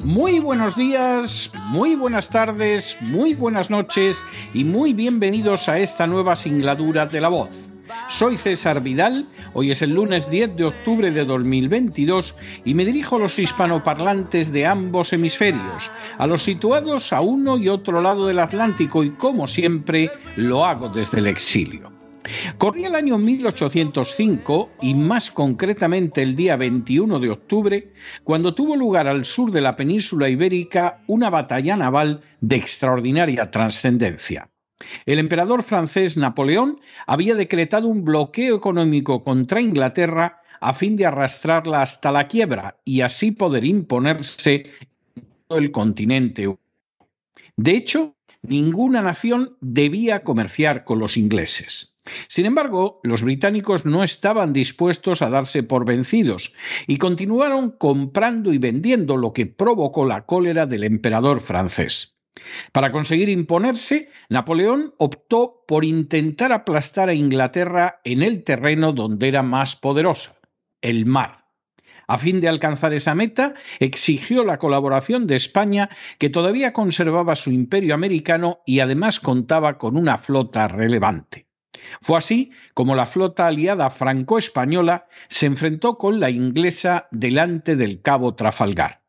Muy buenos días, muy buenas tardes, muy buenas noches y muy bienvenidos a esta nueva singladura de la voz. Soy César Vidal, hoy es el lunes 10 de octubre de 2022 y me dirijo a los hispanoparlantes de ambos hemisferios, a los situados a uno y otro lado del Atlántico y como siempre lo hago desde el exilio. Corría el año 1805 y más concretamente el día 21 de octubre, cuando tuvo lugar al sur de la península ibérica una batalla naval de extraordinaria trascendencia. El emperador francés Napoleón había decretado un bloqueo económico contra Inglaterra a fin de arrastrarla hasta la quiebra y así poder imponerse en todo el continente. De hecho, ninguna nación debía comerciar con los ingleses. Sin embargo, los británicos no estaban dispuestos a darse por vencidos y continuaron comprando y vendiendo lo que provocó la cólera del emperador francés. Para conseguir imponerse, Napoleón optó por intentar aplastar a Inglaterra en el terreno donde era más poderosa, el mar. A fin de alcanzar esa meta, exigió la colaboración de España, que todavía conservaba su imperio americano y además contaba con una flota relevante. Fue así como la flota aliada franco-española se enfrentó con la inglesa delante del cabo Trafalgar.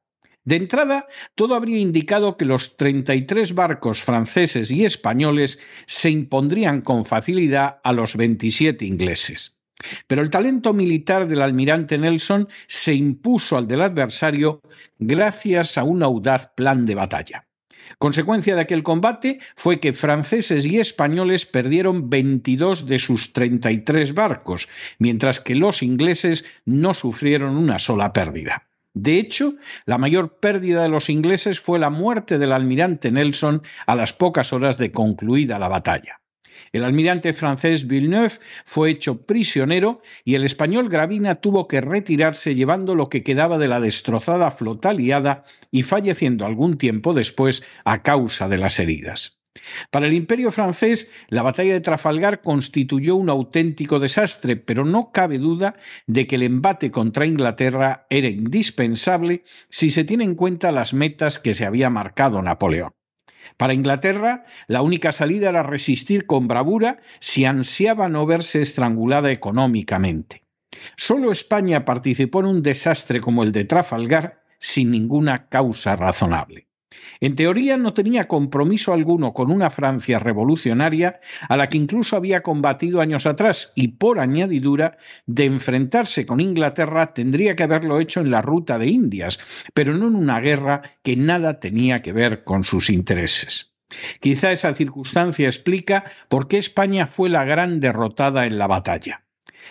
De entrada, todo habría indicado que los 33 barcos franceses y españoles se impondrían con facilidad a los 27 ingleses. Pero el talento militar del almirante Nelson se impuso al del adversario gracias a un audaz plan de batalla. Consecuencia de aquel combate fue que franceses y españoles perdieron 22 de sus 33 barcos, mientras que los ingleses no sufrieron una sola pérdida. De hecho, la mayor pérdida de los ingleses fue la muerte del almirante Nelson a las pocas horas de concluida la batalla. El almirante francés Villeneuve fue hecho prisionero y el español Gravina tuvo que retirarse llevando lo que quedaba de la destrozada flota aliada y falleciendo algún tiempo después a causa de las heridas. Para el imperio francés, la batalla de Trafalgar constituyó un auténtico desastre, pero no cabe duda de que el embate contra Inglaterra era indispensable si se tiene en cuenta las metas que se había marcado Napoleón. Para Inglaterra, la única salida era resistir con bravura si ansiaba no verse estrangulada económicamente. Solo España participó en un desastre como el de Trafalgar sin ninguna causa razonable. En teoría no tenía compromiso alguno con una Francia revolucionaria a la que incluso había combatido años atrás y por añadidura de enfrentarse con Inglaterra tendría que haberlo hecho en la ruta de Indias, pero no en una guerra que nada tenía que ver con sus intereses. Quizá esa circunstancia explica por qué España fue la gran derrotada en la batalla.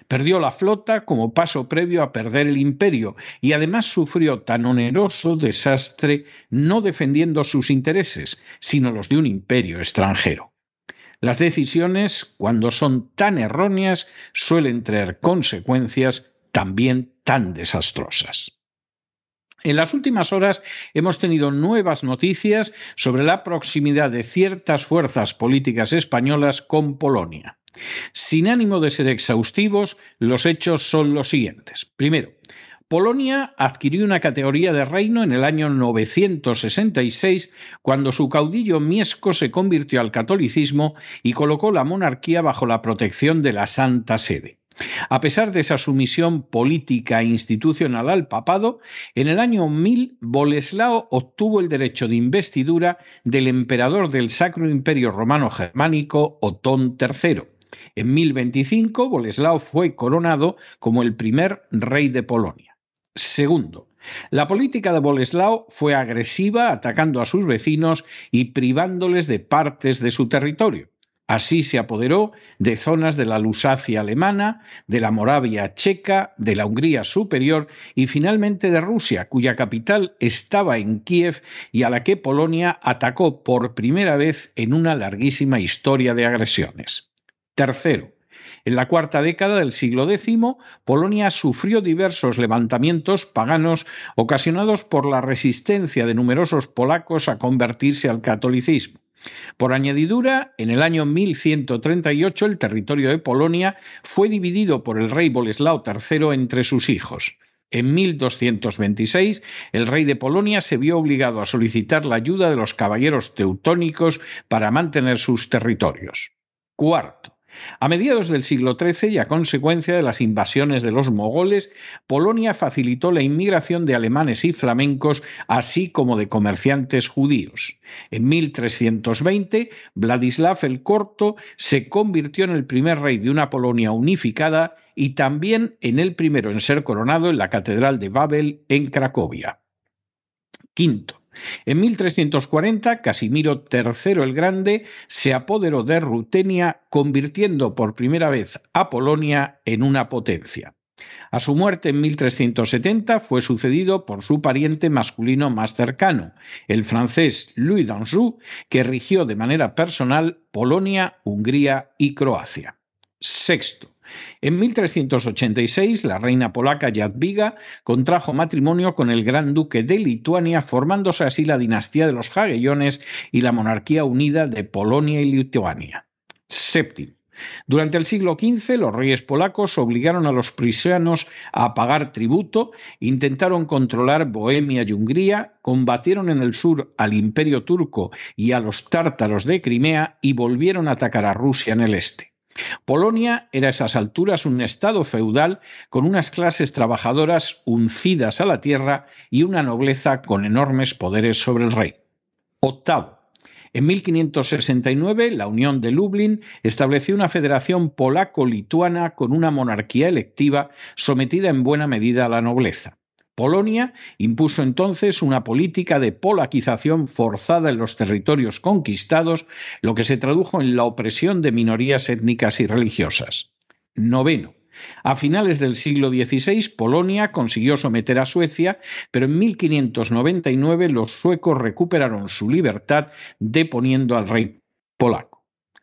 Perdió la flota como paso previo a perder el imperio y además sufrió tan oneroso desastre no defendiendo sus intereses, sino los de un imperio extranjero. Las decisiones, cuando son tan erróneas, suelen traer consecuencias también tan desastrosas. En las últimas horas hemos tenido nuevas noticias sobre la proximidad de ciertas fuerzas políticas españolas con Polonia. Sin ánimo de ser exhaustivos, los hechos son los siguientes. Primero, Polonia adquirió una categoría de reino en el año 966, cuando su caudillo Miesco se convirtió al catolicismo y colocó la monarquía bajo la protección de la Santa Sede. A pesar de esa sumisión política e institucional al papado, en el año 1000 Boleslao obtuvo el derecho de investidura del emperador del Sacro Imperio Romano Germánico Otón III. En 1025 Boleslao fue coronado como el primer rey de Polonia. Segundo, la política de Boleslao fue agresiva, atacando a sus vecinos y privándoles de partes de su territorio. Así se apoderó de zonas de la Lusacia alemana, de la Moravia checa, de la Hungría superior y finalmente de Rusia, cuya capital estaba en Kiev y a la que Polonia atacó por primera vez en una larguísima historia de agresiones. Tercero, en la cuarta década del siglo X, Polonia sufrió diversos levantamientos paganos ocasionados por la resistencia de numerosos polacos a convertirse al catolicismo. Por añadidura, en el año 1138 el territorio de Polonia fue dividido por el rey Boleslao III entre sus hijos. En 1226, el rey de Polonia se vio obligado a solicitar la ayuda de los caballeros teutónicos para mantener sus territorios. Cuarto, a mediados del siglo XIII y a consecuencia de las invasiones de los mogoles, Polonia facilitó la inmigración de alemanes y flamencos, así como de comerciantes judíos. En 1320, Vladislav el Corto se convirtió en el primer rey de una Polonia unificada y también en el primero en ser coronado en la Catedral de Babel en Cracovia. Quinto, en 1340, Casimiro III el Grande se apoderó de Rutenia, convirtiendo por primera vez a Polonia en una potencia. A su muerte en 1370 fue sucedido por su pariente masculino más cercano, el francés Louis d'Anjou, que rigió de manera personal Polonia, Hungría y Croacia. Sexto. En 1386, la reina polaca Jadwiga contrajo matrimonio con el gran duque de Lituania, formándose así la dinastía de los Jagellones y la monarquía unida de Polonia y Lituania. Séptimo. Durante el siglo XV, los reyes polacos obligaron a los prusianos a pagar tributo, intentaron controlar Bohemia y Hungría, combatieron en el sur al imperio turco y a los tártaros de Crimea y volvieron a atacar a Rusia en el este. Polonia era a esas alturas un estado feudal con unas clases trabajadoras uncidas a la tierra y una nobleza con enormes poderes sobre el rey. Octavo. En 1569, la Unión de Lublin estableció una federación polaco-lituana con una monarquía electiva sometida en buena medida a la nobleza. Polonia impuso entonces una política de polaquización forzada en los territorios conquistados, lo que se tradujo en la opresión de minorías étnicas y religiosas. Noveno. A finales del siglo XVI, Polonia consiguió someter a Suecia, pero en 1599 los suecos recuperaron su libertad deponiendo al rey polaco.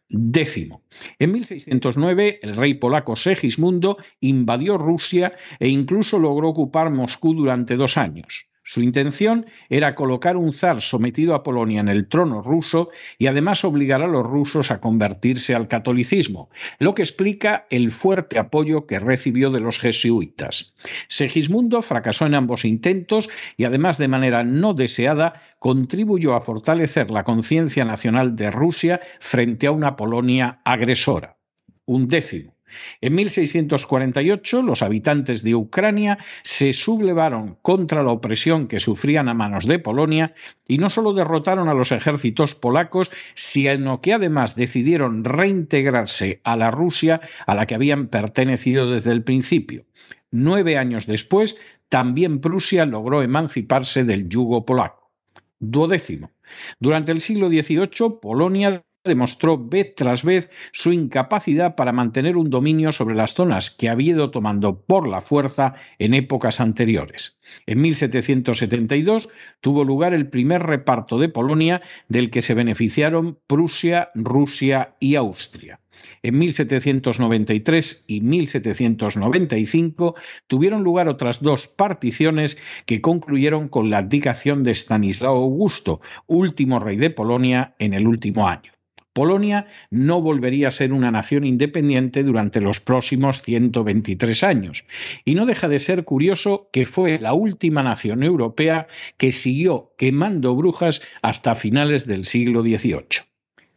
Décimo. En 1609, el rey polaco Segismundo invadió Rusia e incluso logró ocupar Moscú durante dos años. Su intención era colocar un zar sometido a Polonia en el trono ruso y además obligar a los rusos a convertirse al catolicismo, lo que explica el fuerte apoyo que recibió de los jesuitas. Segismundo fracasó en ambos intentos y además de manera no deseada contribuyó a fortalecer la conciencia nacional de Rusia frente a una Polonia agresora. Un décimo. En 1648 los habitantes de Ucrania se sublevaron contra la opresión que sufrían a manos de Polonia y no solo derrotaron a los ejércitos polacos, sino que además decidieron reintegrarse a la Rusia a la que habían pertenecido desde el principio. Nueve años después, también Prusia logró emanciparse del yugo polaco. Duodécimo. Durante el siglo XVIII, Polonia demostró vez tras vez su incapacidad para mantener un dominio sobre las zonas que había ido tomando por la fuerza en épocas anteriores. En 1772 tuvo lugar el primer reparto de Polonia del que se beneficiaron Prusia, Rusia y Austria. En 1793 y 1795 tuvieron lugar otras dos particiones que concluyeron con la abdicación de Stanislao Augusto, último rey de Polonia en el último año. Polonia no volvería a ser una nación independiente durante los próximos 123 años. Y no deja de ser curioso que fue la última nación europea que siguió quemando brujas hasta finales del siglo XVIII.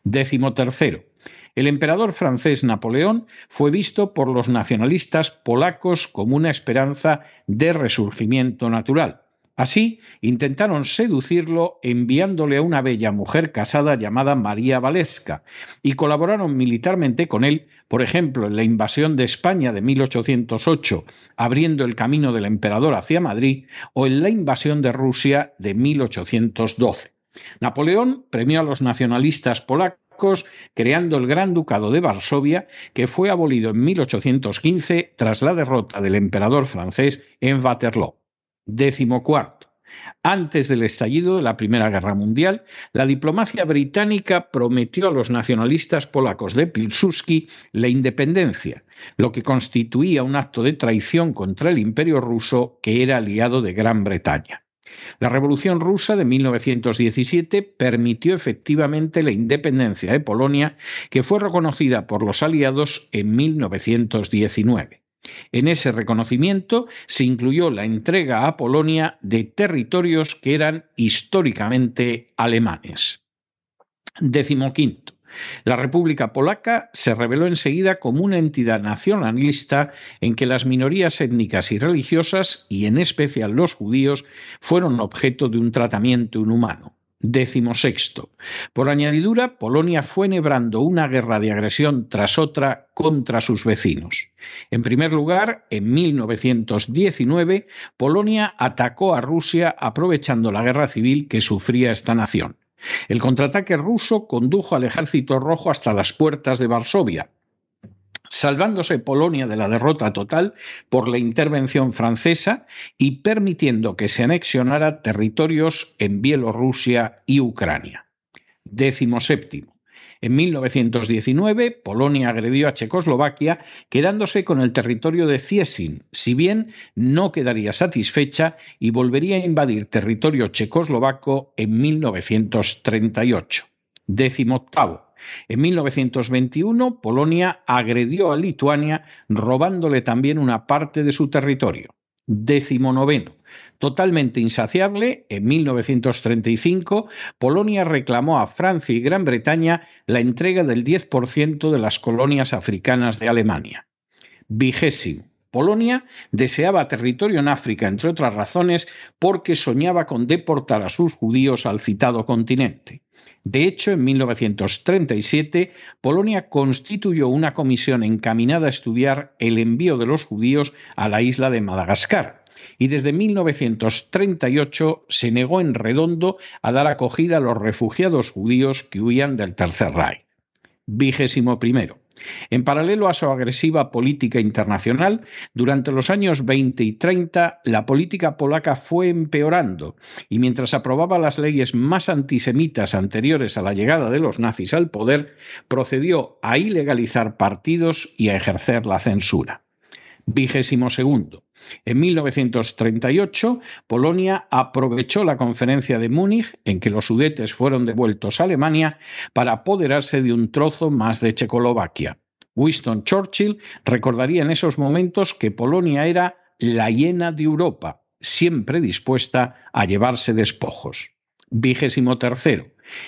Décimo tercero. El emperador francés Napoleón fue visto por los nacionalistas polacos como una esperanza de resurgimiento natural. Así, intentaron seducirlo enviándole a una bella mujer casada llamada María Valesca y colaboraron militarmente con él, por ejemplo, en la invasión de España de 1808, abriendo el camino del emperador hacia Madrid, o en la invasión de Rusia de 1812. Napoleón premió a los nacionalistas polacos creando el Gran Ducado de Varsovia, que fue abolido en 1815 tras la derrota del emperador francés en Waterloo. Décimo cuarto. Antes del estallido de la Primera Guerra Mundial, la diplomacia británica prometió a los nacionalistas polacos de Pilsudski la independencia, lo que constituía un acto de traición contra el imperio ruso que era aliado de Gran Bretaña. La Revolución rusa de 1917 permitió efectivamente la independencia de Polonia, que fue reconocida por los aliados en 1919. En ese reconocimiento se incluyó la entrega a Polonia de territorios que eran históricamente alemanes. Décimo quinto. La República Polaca se reveló enseguida como una entidad nacionalista en que las minorías étnicas y religiosas, y en especial los judíos, fueron objeto de un tratamiento inhumano. Décimo sexto. Por añadidura, Polonia fue enhebrando una guerra de agresión tras otra contra sus vecinos. En primer lugar, en 1919, Polonia atacó a Rusia aprovechando la guerra civil que sufría esta nación. El contraataque ruso condujo al ejército rojo hasta las puertas de Varsovia, salvándose Polonia de la derrota total por la intervención francesa y permitiendo que se anexionara territorios en Bielorrusia y Ucrania. Décimo séptimo. En 1919, Polonia agredió a Checoslovaquia quedándose con el territorio de Ciesin, si bien no quedaría satisfecha y volvería a invadir territorio checoslovaco en 1938. Décimo octavo. En 1921, Polonia agredió a Lituania robándole también una parte de su territorio. Décimo noveno. Totalmente insaciable, en 1935, Polonia reclamó a Francia y Gran Bretaña la entrega del 10% de las colonias africanas de Alemania. Vigésimo. Polonia deseaba territorio en África, entre otras razones, porque soñaba con deportar a sus judíos al citado continente. De hecho, en 1937, Polonia constituyó una comisión encaminada a estudiar el envío de los judíos a la isla de Madagascar, y desde 1938 se negó en redondo a dar acogida a los refugiados judíos que huían del Tercer Reich. Vigésimo primero. En paralelo a su agresiva política internacional, durante los años 20 y 30 la política polaca fue empeorando y mientras aprobaba las leyes más antisemitas anteriores a la llegada de los nazis al poder, procedió a ilegalizar partidos y a ejercer la censura. Vigésimo segundo. En 1938, Polonia aprovechó la conferencia de Múnich, en que los sudetes fueron devueltos a Alemania, para apoderarse de un trozo más de Checoslovaquia. Winston Churchill recordaría en esos momentos que Polonia era la hiena de Europa, siempre dispuesta a llevarse despojos. Vigésimo tercero.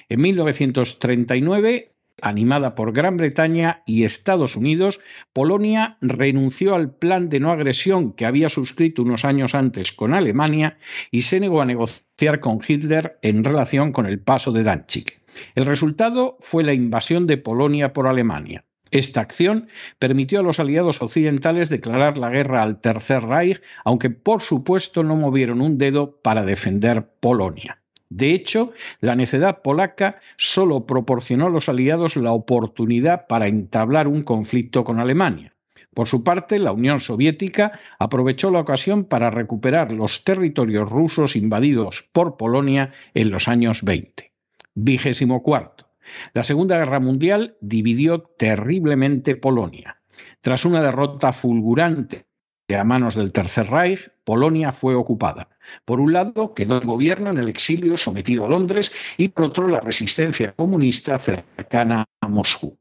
En 1939, animada por Gran Bretaña y Estados Unidos, Polonia renunció al plan de no agresión que había suscrito unos años antes con Alemania y se negó a negociar con Hitler en relación con el paso de Danzig. El resultado fue la invasión de Polonia por Alemania. Esta acción permitió a los aliados occidentales declarar la guerra al Tercer Reich, aunque por supuesto no movieron un dedo para defender Polonia. De hecho, la necedad polaca solo proporcionó a los aliados la oportunidad para entablar un conflicto con Alemania. Por su parte, la Unión Soviética aprovechó la ocasión para recuperar los territorios rusos invadidos por Polonia en los años 20. Vigésimo cuarto. La Segunda Guerra Mundial dividió terriblemente Polonia. Tras una derrota fulgurante a manos del Tercer Reich, Polonia fue ocupada. Por un lado, quedó el gobierno en el exilio sometido a Londres y por otro, la resistencia comunista cercana a Moscú.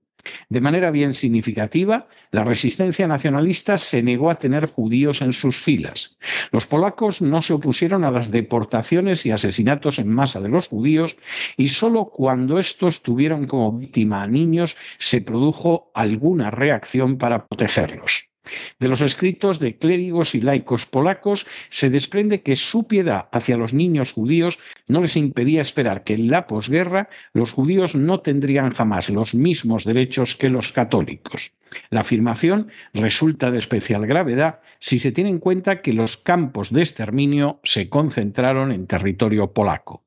De manera bien significativa, la resistencia nacionalista se negó a tener judíos en sus filas. Los polacos no se opusieron a las deportaciones y asesinatos en masa de los judíos y solo cuando estos tuvieron como víctima a niños se produjo alguna reacción para protegerlos. De los escritos de clérigos y laicos polacos se desprende que su piedad hacia los niños judíos no les impedía esperar que en la posguerra los judíos no tendrían jamás los mismos derechos que los católicos. La afirmación resulta de especial gravedad si se tiene en cuenta que los campos de exterminio se concentraron en territorio polaco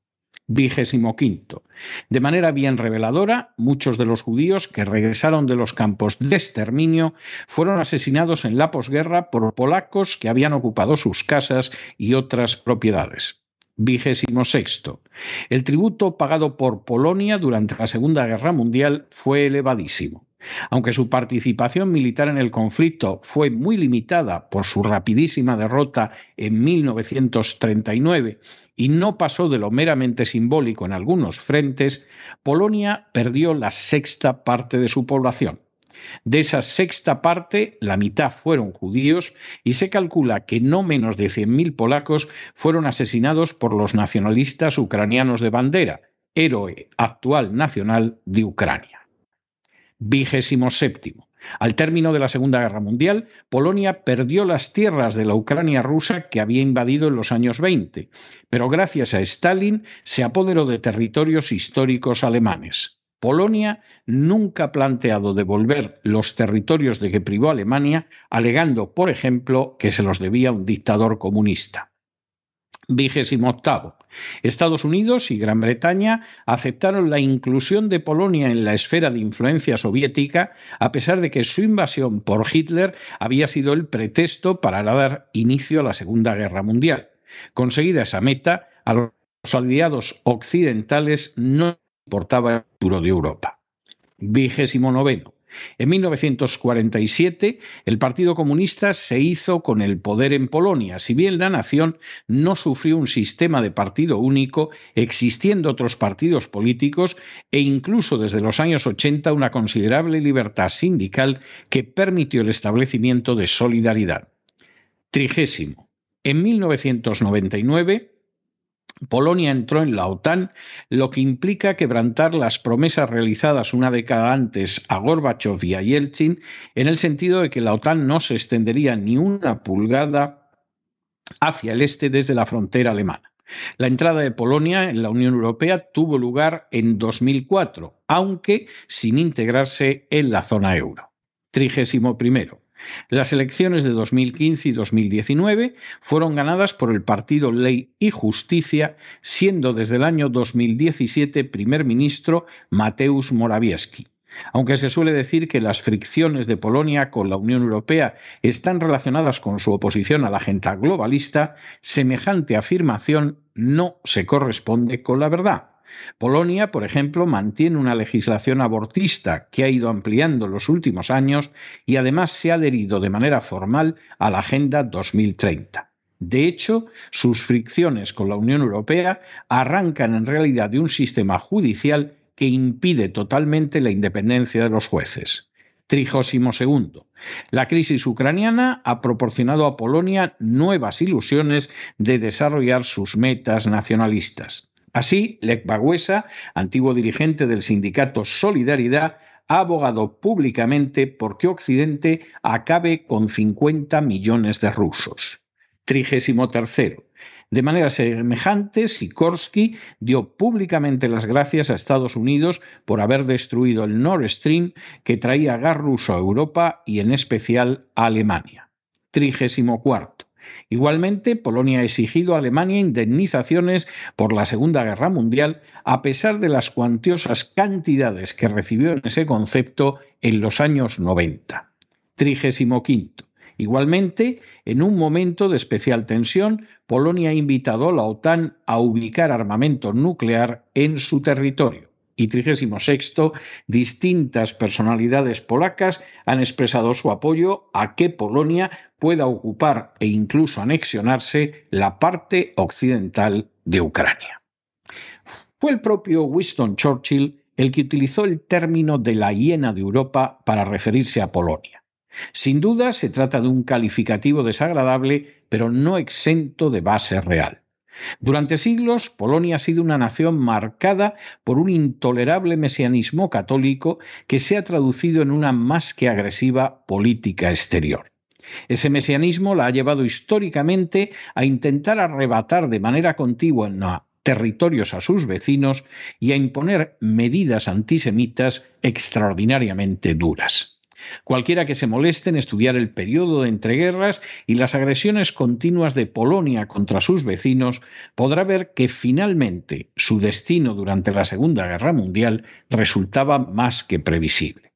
vigésimo quinto. De manera bien reveladora, muchos de los judíos que regresaron de los campos de exterminio fueron asesinados en la posguerra por polacos que habían ocupado sus casas y otras propiedades. Vigésimo sexto. El tributo pagado por Polonia durante la Segunda Guerra Mundial fue elevadísimo. Aunque su participación militar en el conflicto fue muy limitada por su rapidísima derrota en 1939 y no pasó de lo meramente simbólico en algunos frentes, Polonia perdió la sexta parte de su población. De esa sexta parte, la mitad fueron judíos y se calcula que no menos de 100.000 polacos fueron asesinados por los nacionalistas ucranianos de bandera, héroe actual nacional de Ucrania. Vigésimo séptimo. Al término de la Segunda Guerra Mundial, Polonia perdió las tierras de la Ucrania rusa que había invadido en los años 20, pero gracias a Stalin se apoderó de territorios históricos alemanes. Polonia nunca ha planteado devolver los territorios de que privó Alemania, alegando, por ejemplo, que se los debía un dictador comunista. Vigésimo octavo. Estados Unidos y Gran Bretaña aceptaron la inclusión de Polonia en la esfera de influencia soviética, a pesar de que su invasión por Hitler había sido el pretexto para dar inicio a la Segunda Guerra Mundial. Conseguida esa meta, a los aliados occidentales no importaba el futuro de Europa. Vigésimo noveno. En 1947, el Partido Comunista se hizo con el poder en Polonia, si bien la nación no sufrió un sistema de partido único, existiendo otros partidos políticos e incluso desde los años 80 una considerable libertad sindical que permitió el establecimiento de solidaridad. Trigésimo. En 1999, Polonia entró en la OTAN, lo que implica quebrantar las promesas realizadas una década antes a Gorbachev y a Yeltsin, en el sentido de que la OTAN no se extendería ni una pulgada hacia el este desde la frontera alemana. La entrada de Polonia en la Unión Europea tuvo lugar en 2004, aunque sin integrarse en la zona euro. Trigésimo primero. Las elecciones de 2015 y 2019 fueron ganadas por el partido Ley y Justicia, siendo desde el año 2017 primer ministro Mateusz Morawiecki. Aunque se suele decir que las fricciones de Polonia con la Unión Europea están relacionadas con su oposición a la agenda globalista, semejante afirmación no se corresponde con la verdad. Polonia, por ejemplo, mantiene una legislación abortista que ha ido ampliando en los últimos años y además se ha adherido de manera formal a la Agenda 2030. De hecho, sus fricciones con la Unión Europea arrancan en realidad de un sistema judicial que impide totalmente la independencia de los jueces. Trigésimo segundo. La crisis ucraniana ha proporcionado a Polonia nuevas ilusiones de desarrollar sus metas nacionalistas. Así, Lech Wałęsa, antiguo dirigente del sindicato Solidaridad, ha abogado públicamente por que Occidente acabe con 50 millones de rusos. Trigésimo tercero. De manera semejante, Sikorsky dio públicamente las gracias a Estados Unidos por haber destruido el Nord Stream que traía gas ruso a Europa y en especial a Alemania. Trigésimo cuarto. Igualmente, Polonia ha exigido a Alemania indemnizaciones por la Segunda Guerra Mundial, a pesar de las cuantiosas cantidades que recibió en ese concepto en los años 90. Trigésimo quinto. Igualmente, en un momento de especial tensión, Polonia ha invitado a la OTAN a ubicar armamento nuclear en su territorio. Y XXXVI, distintas personalidades polacas han expresado su apoyo a que Polonia pueda ocupar e incluso anexionarse la parte occidental de Ucrania. Fue el propio Winston Churchill el que utilizó el término de la hiena de Europa para referirse a Polonia. Sin duda se trata de un calificativo desagradable, pero no exento de base real. Durante siglos, Polonia ha sido una nación marcada por un intolerable mesianismo católico que se ha traducido en una más que agresiva política exterior. Ese mesianismo la ha llevado históricamente a intentar arrebatar de manera continua territorios a sus vecinos y a imponer medidas antisemitas extraordinariamente duras. Cualquiera que se moleste en estudiar el periodo de entreguerras y las agresiones continuas de Polonia contra sus vecinos podrá ver que finalmente su destino durante la Segunda Guerra Mundial resultaba más que previsible.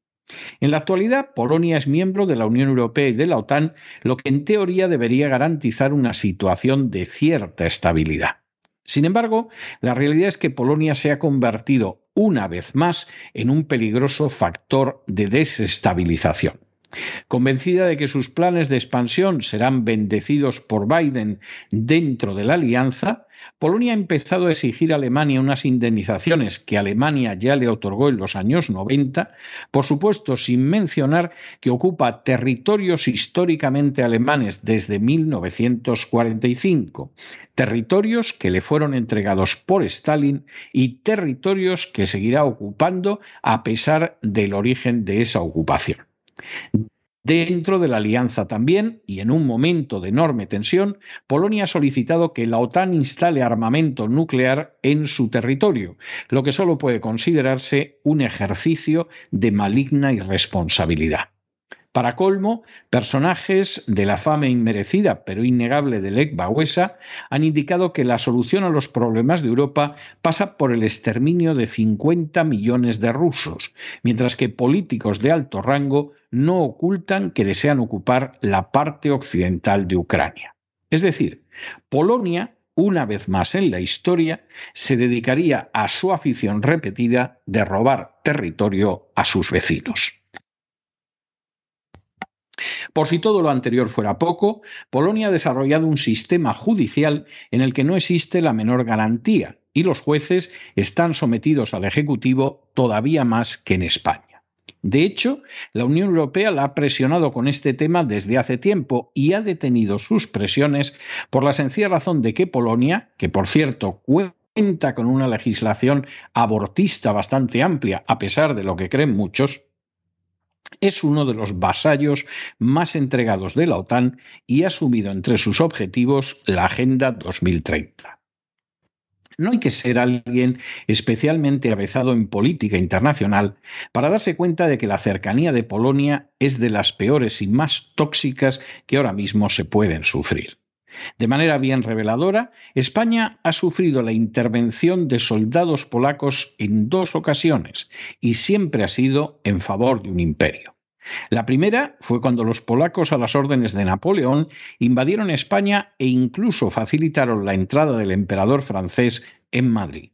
En la actualidad, Polonia es miembro de la Unión Europea y de la OTAN, lo que en teoría debería garantizar una situación de cierta estabilidad. Sin embargo, la realidad es que Polonia se ha convertido una vez más en un peligroso factor de desestabilización. Convencida de que sus planes de expansión serán bendecidos por Biden dentro de la alianza, Polonia ha empezado a exigir a Alemania unas indemnizaciones que Alemania ya le otorgó en los años 90, por supuesto sin mencionar que ocupa territorios históricamente alemanes desde 1945, territorios que le fueron entregados por Stalin y territorios que seguirá ocupando a pesar del origen de esa ocupación. Dentro de la alianza también, y en un momento de enorme tensión, Polonia ha solicitado que la OTAN instale armamento nuclear en su territorio, lo que solo puede considerarse un ejercicio de maligna irresponsabilidad. Para colmo, personajes de la fama inmerecida pero innegable de Lech Wałęsa han indicado que la solución a los problemas de Europa pasa por el exterminio de 50 millones de rusos, mientras que políticos de alto rango no ocultan que desean ocupar la parte occidental de Ucrania. Es decir, Polonia una vez más en la historia, se dedicaría a su afición repetida de robar territorio a sus vecinos. Por si todo lo anterior fuera poco, Polonia ha desarrollado un sistema judicial en el que no existe la menor garantía y los jueces están sometidos al Ejecutivo todavía más que en España. De hecho, la Unión Europea la ha presionado con este tema desde hace tiempo y ha detenido sus presiones por la sencilla razón de que Polonia, que por cierto cuenta con una legislación abortista bastante amplia, a pesar de lo que creen muchos, es uno de los vasallos más entregados de la OTAN y ha asumido entre sus objetivos la Agenda 2030. No hay que ser alguien especialmente avezado en política internacional para darse cuenta de que la cercanía de Polonia es de las peores y más tóxicas que ahora mismo se pueden sufrir. De manera bien reveladora, España ha sufrido la intervención de soldados polacos en dos ocasiones y siempre ha sido en favor de un imperio. La primera fue cuando los polacos a las órdenes de Napoleón invadieron España e incluso facilitaron la entrada del emperador francés en Madrid.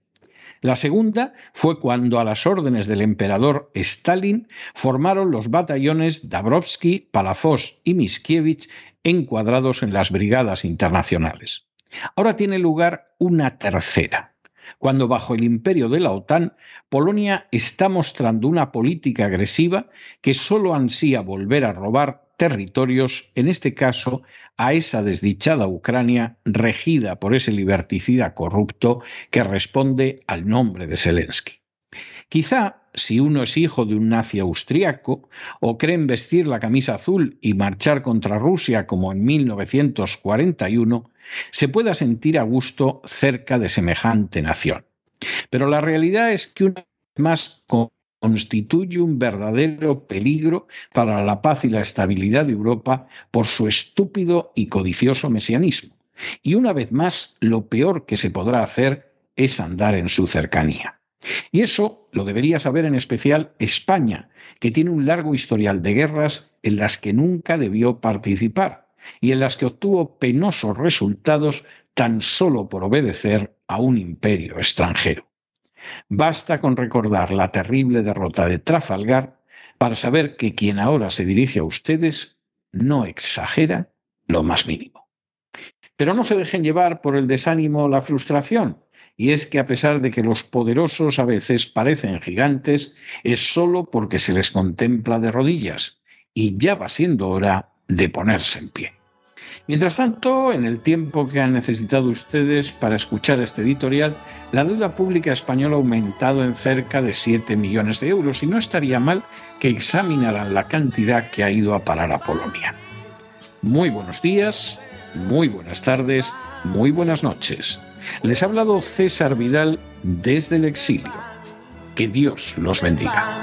La segunda fue cuando a las órdenes del emperador Stalin formaron los batallones Dabrowski, Palafos y Miskiewicz encuadrados en las brigadas internacionales. Ahora tiene lugar una tercera, cuando bajo el imperio de la OTAN, Polonia está mostrando una política agresiva que solo ansía volver a robar territorios, en este caso a esa desdichada Ucrania regida por ese liberticida corrupto que responde al nombre de Zelensky. Quizá si uno es hijo de un nazi austriaco o cree vestir la camisa azul y marchar contra Rusia como en 1941, se pueda sentir a gusto cerca de semejante nación. Pero la realidad es que una vez más constituye un verdadero peligro para la paz y la estabilidad de Europa por su estúpido y codicioso mesianismo. Y una vez más, lo peor que se podrá hacer es andar en su cercanía. Y eso lo debería saber en especial España, que tiene un largo historial de guerras en las que nunca debió participar y en las que obtuvo penosos resultados tan solo por obedecer a un imperio extranjero. Basta con recordar la terrible derrota de Trafalgar para saber que quien ahora se dirige a ustedes no exagera lo más mínimo. Pero no se dejen llevar por el desánimo o la frustración, y es que a pesar de que los poderosos a veces parecen gigantes, es solo porque se les contempla de rodillas, y ya va siendo hora de ponerse en pie. Mientras tanto, en el tiempo que han necesitado ustedes para escuchar este editorial, la deuda pública española ha aumentado en cerca de 7 millones de euros y no estaría mal que examinaran la cantidad que ha ido a parar a Polonia. Muy buenos días, muy buenas tardes, muy buenas noches. Les ha hablado César Vidal desde el exilio. Que Dios los bendiga.